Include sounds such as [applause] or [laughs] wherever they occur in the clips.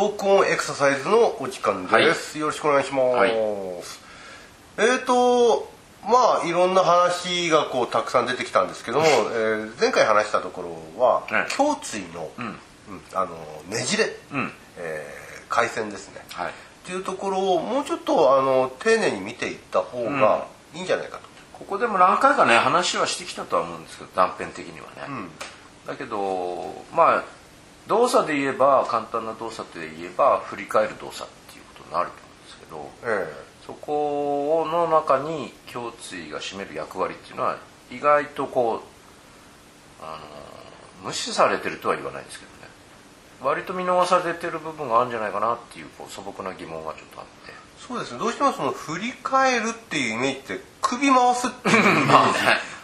トークオンエクササイズのお時間です、よろしくお願いします、はい。えーとまあいろんな話がこうたくさん出てきたんですけども、えー前回話したところは、はい。胸椎の、うん。あのねじれ、うん。えー回線ですね、はい。っていうところをもうちょっとあの丁寧に見ていった方がいいんじゃないかと、ここでも何回かね話はしてきたとは思うんですけど断片的にはね、ん。だけどまあ動作で言えば簡単な動作で言えば振り返る動作っていうことになると思うんですけどえそこの中に胸椎が占める役割っていうのは意外とこうあの無視されてるとは言わないですけどね。割と見逃されてる部分があるんじゃないかなっていうこう素朴な疑問がちょっとあって。ーそうですね。どうしてもその振り返るっていうイメージって首回すっていうイメージ。[laughs] まあね。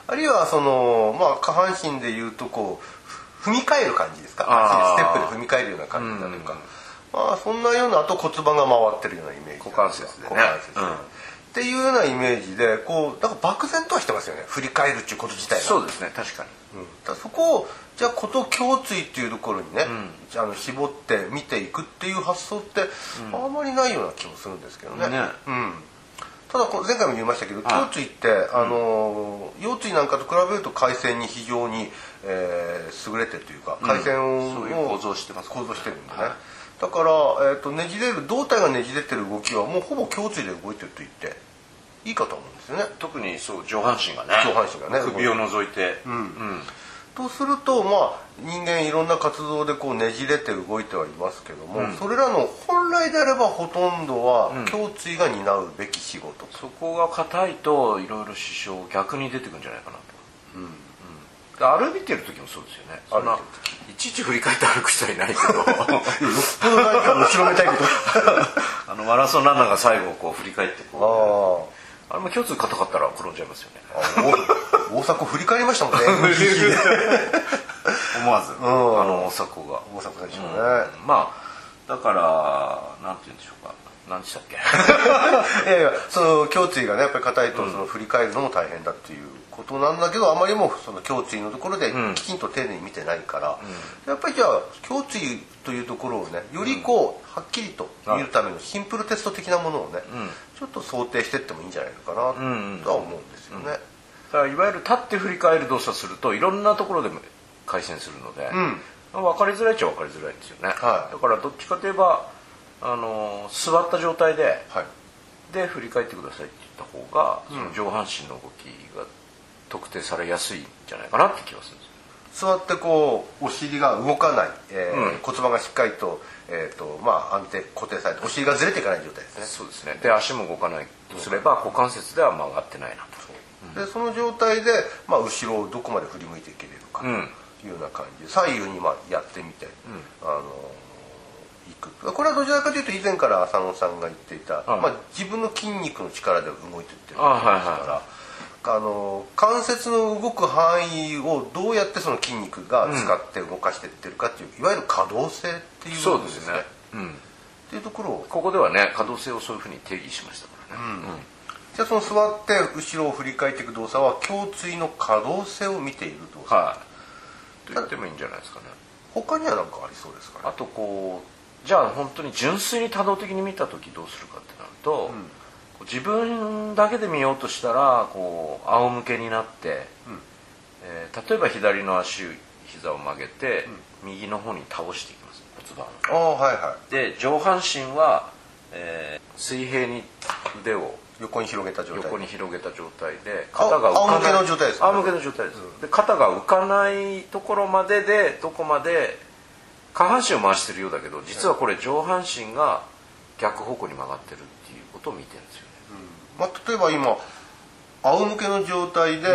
あるいはその、まあ、下半身でいうとこうふ踏み替える感じですか？ステップで踏み替えるような感じだとか、まあそんなようなあと骨盤が回ってるようなイメージ。股関節でね。っていうようなイメージでこうだから漠然とはしてますよね。振り返るっていうこと自体が。そうですね確かに。うん。だそこをじゃあこと胸椎っていうところにね、じゃああの絞って見ていくっていう発想ってあん。まりないような気もするんですけどね。ね。うんただこう前回も言いましたけどはい。胸椎って、あの腰椎なんかと比べると回線に非常に、えー優れてるというか回線を、構造してます。構造してるんでね、はい。だから、えー、とねじれる胴体がねじれてる動きはもうほぼ胸椎で動いてると言っていいかと思うんですよね。特にそう上半身がね。上半身がね首を除いて。うん、うんとするとまあ人間いろんな活動でこうねじれて動いてはいますけども、それらの本来であればほとんどは胸椎が担うべき仕事。と、そこが硬いといろいろ支障逆に出てくるんじゃないかなと、うん。で歩いてる時もそうですよね。そんな歩いいちいち振り返って歩く人はいないけど。[laughs] 後ろめたいこと。[laughs] あのマラソンランナーが最後こう振り返ってあこう。あれも共通硬かったら転んじゃいますよね大迫振り返りましたもんね。[laughs] [laughs] 思わず、ん。あの大迫が。大迫選手もね、まあだからなんて言うんでしょうか。何でしたっけ。[laughs] いやいやその胸椎がねやっぱり硬いとその振り返るのも大変だっていうことなんだけどあまりにもその胸椎のところでん。きちんと丁寧に見てないから、やっぱりじゃあ胸椎というところをねよりこうはっきりと見るためのシンプルテスト的なものをね、ちょっと想定していってもいいんじゃないのかなとは思うんですよね。だからいわゆる立って振り返る動作するといろんなところでも回線するので、ん。まあ分かりづらいっちゃ分かりづらいんですよね、はい。だからどっちかといえばあの座った状態ではい。で振り返ってくださいって言った方が、その上半身の動きが特定されやすいんじゃないかなって気がするんです座ってこうお尻が動かない、えーうん。骨盤がしっかりと,、えーとまあ、安定固定されてお尻がずれていかない状態ですね。そうですね。で足も動かないとすれば股関節では曲がってないなとでその状態で、まあ、後ろをどこまで振り向いていけれるかとうん。いうような感じで左右にまあやってみて、あのいく。これはどちらかというと以前から浅野さんが言っていた、うん。まあ、自分の筋肉の力で動いていってるわけですから。あの関節の動く範囲をどうやってその筋肉が使って動かしていってるかっていう、いわゆる可動性っていうそうですね。うん。っていうところを。ここではね可動性をそういうふうに定義しましたからね、じゃあその座って後ろを振り返っていく動作は胸椎の可動性を見ている動作、はい。と言ってもいいんじゃないですかね。他には何かありそうですかね？あとこうじゃあ本当に純粋に多動的に見た時どうするかってなると、こう自分だけで見ようとしたらこう仰向けになって、えー例えば左の足膝を曲げて、右の方に倒していきます。骨盤を。ああはいはで上半身は、えー水平に腕をい横に広げた状態横に広げた状態であ肩が浮かない。仰向けの状態ですね仰向けの状態です、で肩が浮かないところまででどこまで下半身を回してるようだけど実はこれ上半身が逆方向に曲がってるっていうことを見てるんですよね、まあ、例えば今仰向けの状態で、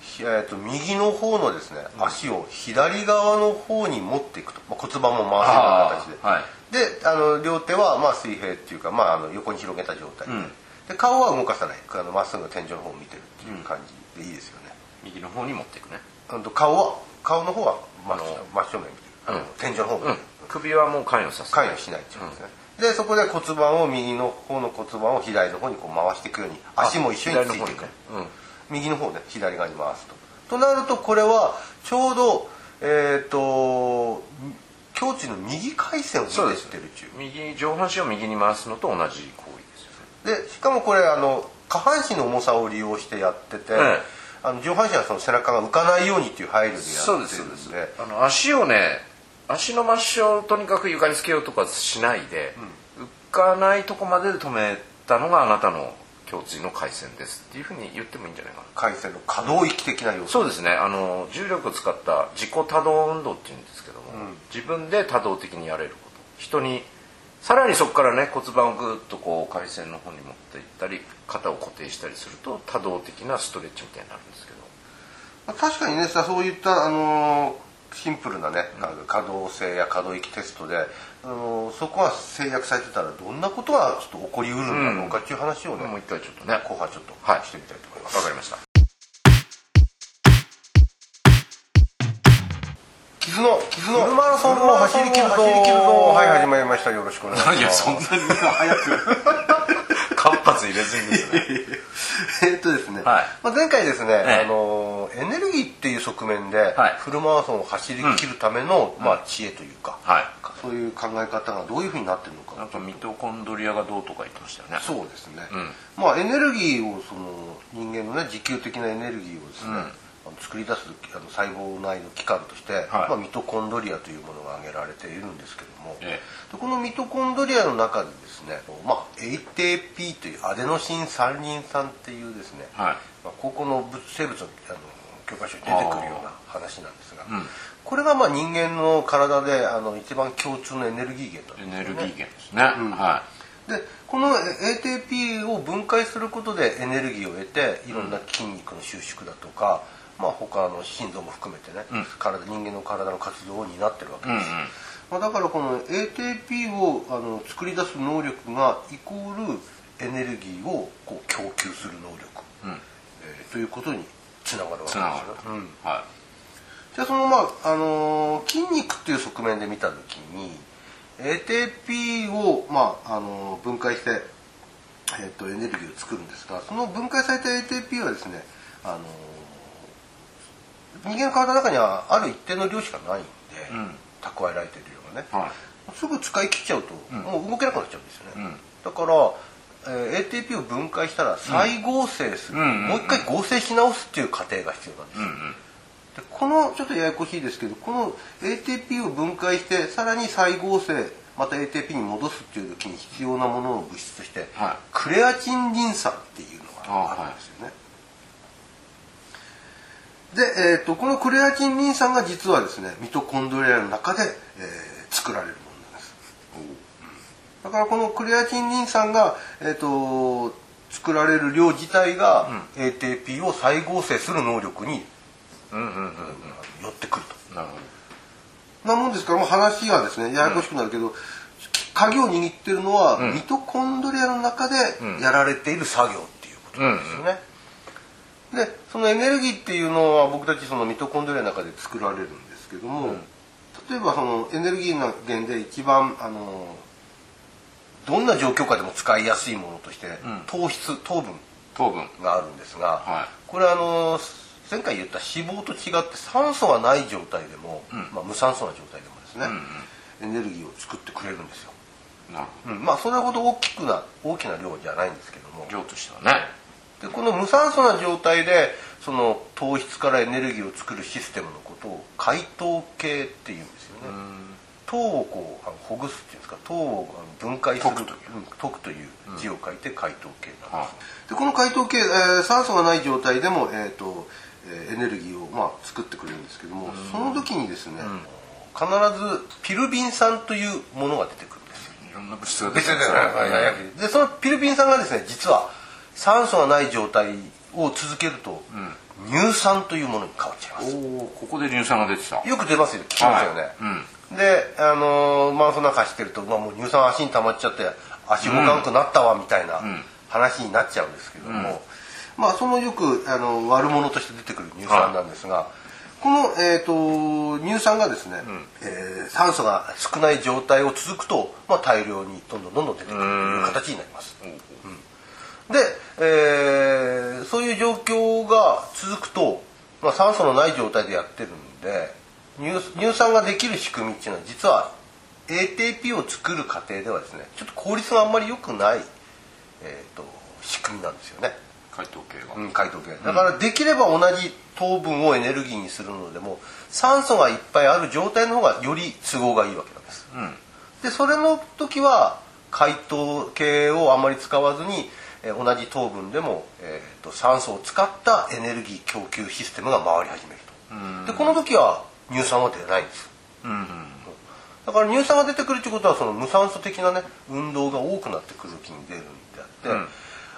ひえー、と右の方のですね、足を左側の方に持っていくと、まあ、骨盤も回すような形で、はい。であの両手はまあ水平っていうか、まあ、あの横に広げた状態。で,、うんで顔は動かさない。あのまっすぐ天井の方を見てるっていう感じでいいですよね、右の方に持っていくね、顔は顔の方は真正面見てる。うん。天井の方を見てる、首はもう関与させ関与しないっていうことですね、でそこで骨盤を右の方の骨盤を左の方にこう回していくように足も一緒についていく、右の方ね左側に回すと。となるとこれはちょうどえっ、と胸椎の右回線をそうです出てる中右上半身を右に回すのと同じ行為ですよねでしかもこれあの下半身の重さを利用してやってて、ええあの上半身はその背中が浮かないようにっていう配慮でやってるんで。そうですあの足をね足の末梢をとにかく床につけようとかしないで、浮かないとこまでで止めたのがあなたの胸椎の回線ですっていうふうに言ってもいいんじゃないかな。回線の可動域的な要素。そうですね。あの重力を使った自己多動運動っていうんですけども、自分で多動的にやれること。人にさらにそこからね骨盤をぐっとこう回線の方に持っていったり肩を固定したりすると多動的なストレッチみたいになるんですけど。まあ確かにねさそういったあのーシンプルなね、可動性や可動域テストで、あのーそこが制約されてたらどんなことがちょっと起こりうるんだろうかっていう話をね、もう一回ちょっとね。後半ちょっとはい。してみたいと思います、わかりました傷の傷のフルマラソンを走り切るぞ走り切るぞはい始まりました。よろしくお願いします。いやそんなに早く。[laughs] 間髪入れずにですね。[laughs] えっとですね、はい。まあ、前回ですね、ええ。あのエネルギーっていう側面で、はい。フルマラソンを走り切るための、まあ、知恵というか、はい。そういう考え方がどういうふうになってるのか。なんかミトコンドリアがどうとか言ってましたよね。そうですね、うん。まあエネルギーをその人間のね持久的なエネルギーをですね、作り出すあの細胞内の器官として、まあ、ミトコンドリアというものが挙げられているんですけども、えでこのミトコンドリアの中でですね、まあ、ATP というアデノシン三リン酸っていうですね、はい。まあ、高校の物生物のあの教科書に出てくるような話なんですが、うん。これがまあ人間の体であの一番共通のエネルギー源エなんですよね。ネルギー源ですね、はでこの ATP を分解することでエネルギーを得ていろんな筋肉の収縮だとか、まあ他の心臓も含めてね、うん。体人間の体の活動を担ってるわけです、うんうん。まあ、だからこの ATP をあの作り出す能力がイコールエネルギーをこう供給する能力、うん。えーということにつながるわけですよ。ね、うん。はじゃあそのまああのー筋肉っていう側面で見た時に ATP をまああのー分解して、えっとエネルギーを作るんですがその分解された ATP はですねあのー人間の体の中にはある一定の量しかないんで、うん。蓄えられている量がね、い。はすぐ使い切っちゃうと、ん。もう動けなくなっちゃうんですよね、うん。だから、えー ATP を分解したら再合成する、うん。うんもう一回合成し直すっていう過程が必要なんです。うんうん。でこのちょっとややこしいですけどこの ATP を分解してさらに再合成また ATP に戻すっていう時に必要なものの物質として、はい。クレアチンリン酸っていうのがあるんですよね。で、えー、とこのクレアチンリン酸が実はですねミトコンドリアの中で、えー作られるものなんです。だからこのクレアチンリン酸が、えー、と作られる量自体が、ATP を再合成する能力にうんうんうん寄ってくると。なるほなもんですからもう話がですねややこしくなるけど、鍵を握ってるのは、うん。ミトコンドリアの中でうん。やられている作業っていうことなんですよね。でそのエネルギーっていうのは僕たちそのミトコンドリアの中で作られるんですけども、うん。例えばそのエネルギーの源で一番あのどんな状況下でも使いやすいものとして、ん。糖質糖分。ど糖分。があるんですが、はい。これあの前回言った脂肪と違って酸素がない状態でも、うん。まあ、無酸素な状態でもですね、うんエネルギーを作ってくれるんですよ、なるほうん、まあそれほど大きくな大きな量じゃないんですけども。ど量としてはねでこの無酸素な状態でその糖質からエネルギーを作るシステムのことを解糖系っていうんですよね、糖をこうほぐすっていうんですか？糖を分解する溶くといううん溶くという字を書いて解糖系なんです、はでこの解糖系、えー酸素がない状態でも、えーとえーエネルギーを、まあ、作ってくれるんですけども、その時にですね、必ずピルビン酸というものが出てくるんですよ。いいろんな物質が別にますでそのピルビン酸がですね実は酸素がない状態を続けると、乳酸というものに変わっちゃいます。おおここで乳酸が出てた。よく出ますよ聞きますよね、はい。であのーマンソンなんか走ってると、まあ、もう乳酸足に溜まっちゃって足動かんくなったわみたいな話になっちゃうんですけども、まあそのよくあの悪者として出てくる乳酸なんですが、この、えー、と乳酸がですね、えー酸素が少ない状態を続くと、まあ、大量にどんどんどんどん出てくるという形になります。で、えーそういう状況が続くと、まあ、酸素のない状態でやってるんで乳酸ができる仕組みっていうのは実は ATP を作る過程ではですねちょっと効率があんまり良くない、えーと、仕組みなんですよね。解糖系が、うん、解糖系だからできれば同じ糖分をエネルギーにするのでも酸素がいっぱいある状態の方がより都合がいいわけなんです、うん、でそれの時は解糖系をあまり使わずにえ同じ糖分でも、えーと、酸素を使ったエネルギー供給システムが回り始めると。でこの時は乳酸は出ないんです。うん。うんだから乳酸が出てくるってことはその無酸素的なね運動が多くなってくる時に出るんであって、うん、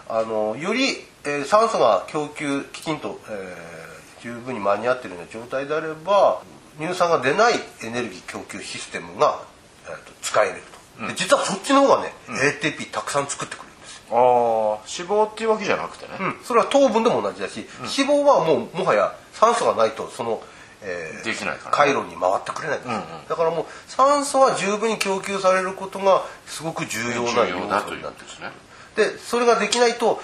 あのより、えー、酸素が供給きちんと、えー、十分に間に合っているような状態であれば乳酸が出ないエネルギー供給システムが、えーと、使えると、うん、実はそっちの方がね、うん、ATP たくさん作ってくるああ脂肪っていうわけじゃなくてね、それは糖分でも同じだし、脂肪はもうもはや酸素がないとそのえー、できないから、ね、回路に回ってくれないうんうん、だからもう酸素は十分に供給されることがすごく重要な要素になってる。んですねでそれができないと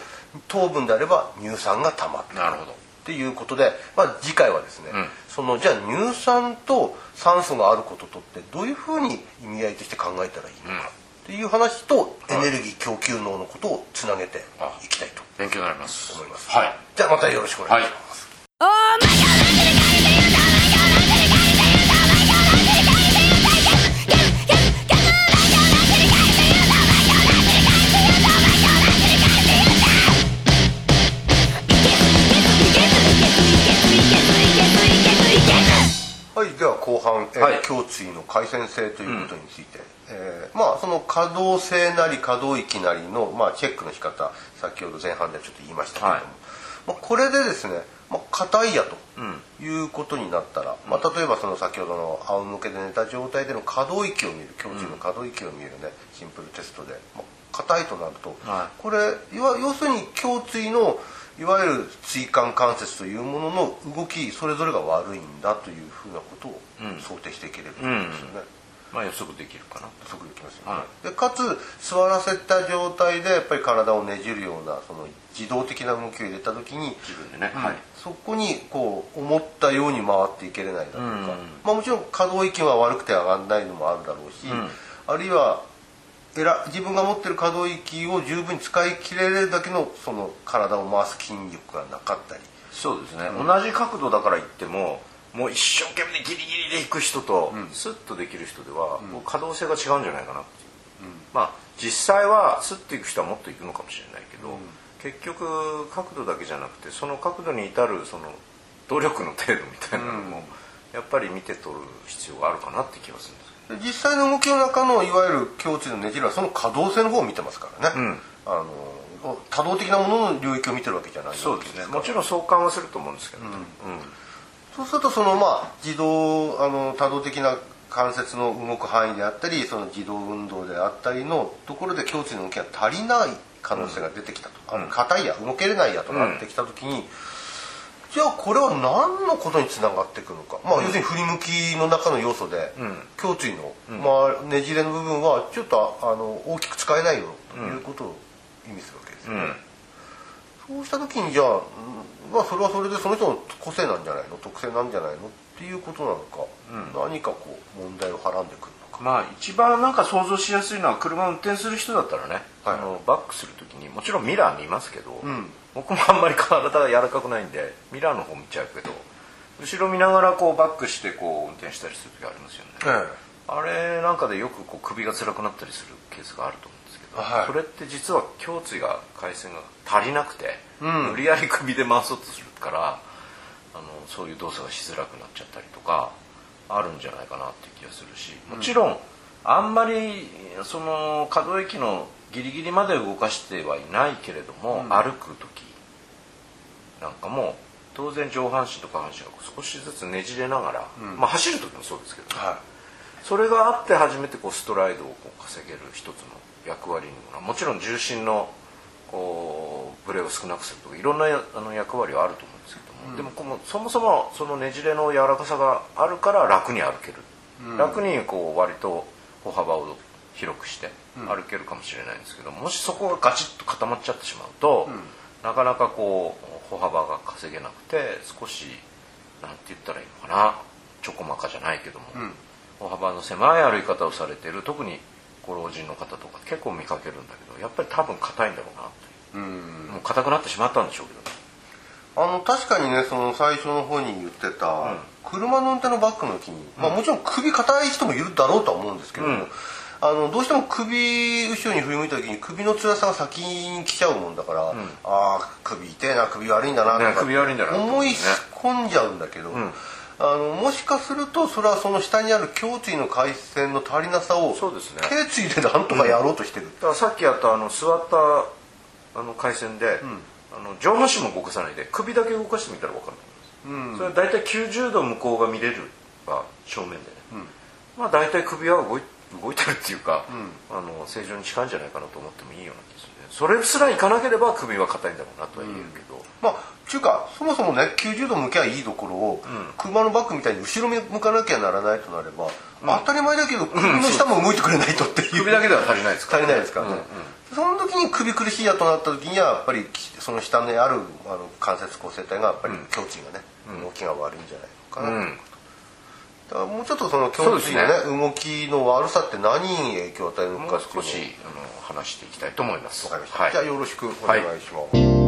糖分であれば乳酸が溜まってなるほど。っていうことで、まあ、次回はですね、うん、そのじゃあ乳酸と酸素があることとってどういうふうに意味合いとして考えたらいいのか、っていう話とエネルギー供給能のことをつなげていきたいと勉強になります。思います、はい、じゃあまたよろしくお願いします、はい後半、えーはい、胸椎の回線性ということについて、うん、えー、まあその可動性なり可動域なりの、まあ、チェックの仕方先ほど前半でちょっと言いましたけれども、はい、まあ、これでですねまあ、硬いやということになったら、うん、まあ、例えばその先ほどの仰向けで寝た状態での可動域を見る胸椎の可動域を見るね、シンプルテストで硬、まあ、いとなると、はい、これ要するに胸椎のいわゆる椎間関節というものの動きそれぞれが悪いんだというふうなことを想定していければいいんですよね。まあ予測できるかな予測できますよね、はい、でかつ座らせた状態でやっぱり体をねじるようなその自動的な動きを入れた時に自分でね、はい、そこにこう思ったように回っていけれないだとか、まあ、もちろん可動域は悪くて上がらないのもあるだろうし、うん、あるいは自分が持ってる可動域を十分に使い切れるだけのその体を回す筋力がなかったり。そうですね、うん、同じ角度だから言ってももう一生懸命ギリギリでいく人と、うん、スッとできる人では、うん、可動性が違うんじゃないかなっていう、まあ実際はスッといく人はもっといくのかもしれないけど、結局角度だけじゃなくてその角度に至るその努力の程度みたいなのも、やっぱり見て取る必要があるかなって気がするんです実際の動きの中のいわゆる胸椎のねじれはその可動性の方を見てますからね、うん、あの多動的なものの領域を見てるわけじゃないそうですね。もちろん相関はすると思うんですけど、うん、うん、そうするとそのまあ自動あの多動的な関節の動く範囲であったりその自動運動であったりのところで胸椎の動きが足りない可能性が出てきたと、うん、あの硬いや動けれないやとなってきた時に、じゃあこれは何のことにつながっていくのか、まあ、要するに振り向きの中の要素で、胸椎の、まあ、ねじれの部分はちょっとあの大きく使えないよということを意味するわけですよね。そうした時にじゃあ、まあ、それはそれでその人の個性なんじゃないの？特性なんじゃないの？っていうことなのか、何かこう問題をはらんでくるのか。まあ一番なんか想像しやすいのは車を運転する人だったらね、はい、あのバックする時にもちろんミラー見ますけど、うん。僕もあんまり体が柔らかくないんでミラーの方見ちゃうけど後ろ見ながらこうバックしてこう運転したりする時ありますよね、ええ、あれなんかでよくこう首が辛くなったりするケースがあると思うんですけど、はい、それって実は胸椎が回線が足りなくて、うん、無理やり首で回そうとするからあのそういう動作がしづらくなっちゃったりとかあるんじゃないかなっていう気がするしもちろん、あんまりその可動域のギリギリまで動かしてはいないけれども、うん、歩く時なんかも当然上半身と下半身が少しずつねじれながら、うん、まあ走る時もそうですけど、はい、それがあって初めてこうストライドをこう稼げる一つの役割にももちろん重心のこうブレを少なくするとかいろんなあの役割はあると思うんですけども、うん、でもこのそもそもそのねじれの柔らかさがあるから楽に歩ける、うん、楽にこう割と歩幅を広くして歩けるかもしれないんですけどもしそこがガチッと固まっちゃってしまうと、なかなかこう歩幅が稼げなくて少しなんて言ったらいいのかなちょこまかじゃないけども、歩幅の狭い歩き方をされてる特にご老人の方とか結構見かけるんだけどやっぱり多分硬いんだろうなってもう硬くなってしまったんでしょうけどね。あの確かにねその最初の方に言ってた、車の運転のバックの時に、まあ、もちろん首硬い人もいるだろうとは思うんですけども、あのどうしても首後ろに振り向いた時に首の辛さが先に来ちゃうもんだから、ああ首痛えな首悪いんだなとねか首悪いんだ思い込んじゃうんだけど、あのもしかするとそれはその下にある胸椎の回線の足りなさをそうですね。頸椎でなんとかやろうとしてる、だからさっきやったあの座ったあの回線で、あの上半身も動かさないで首だけ動かしてみたら分かると思い。ます、それは大体90度向こうが見れるは正面でね、まあ大体首は動い動いてるっていうか、あの正常に近いんじゃないかなと思ってもいいような気がするね。それすらいかなければ首は硬いんだろうなとは言えるけど、まあちゅうかそもそもね90度向きゃいいところを、車のバックみたいに後ろに向かなきゃならないとなれば、当たり前だけど首の下も動いてくれないとっていう、首だけでは足りないですから、足りないですからね、その時に首苦しいやとなった時にはやっぱりその下にあるあの関節構成体がやっぱり胸椎がね、動きが悪いんじゃないのかな、もうちょっとその胸椎のね動きの悪さって何に影響を与えるのか少しあの話していきたいと思いますわかりました、はいじゃあよろしくお願いします、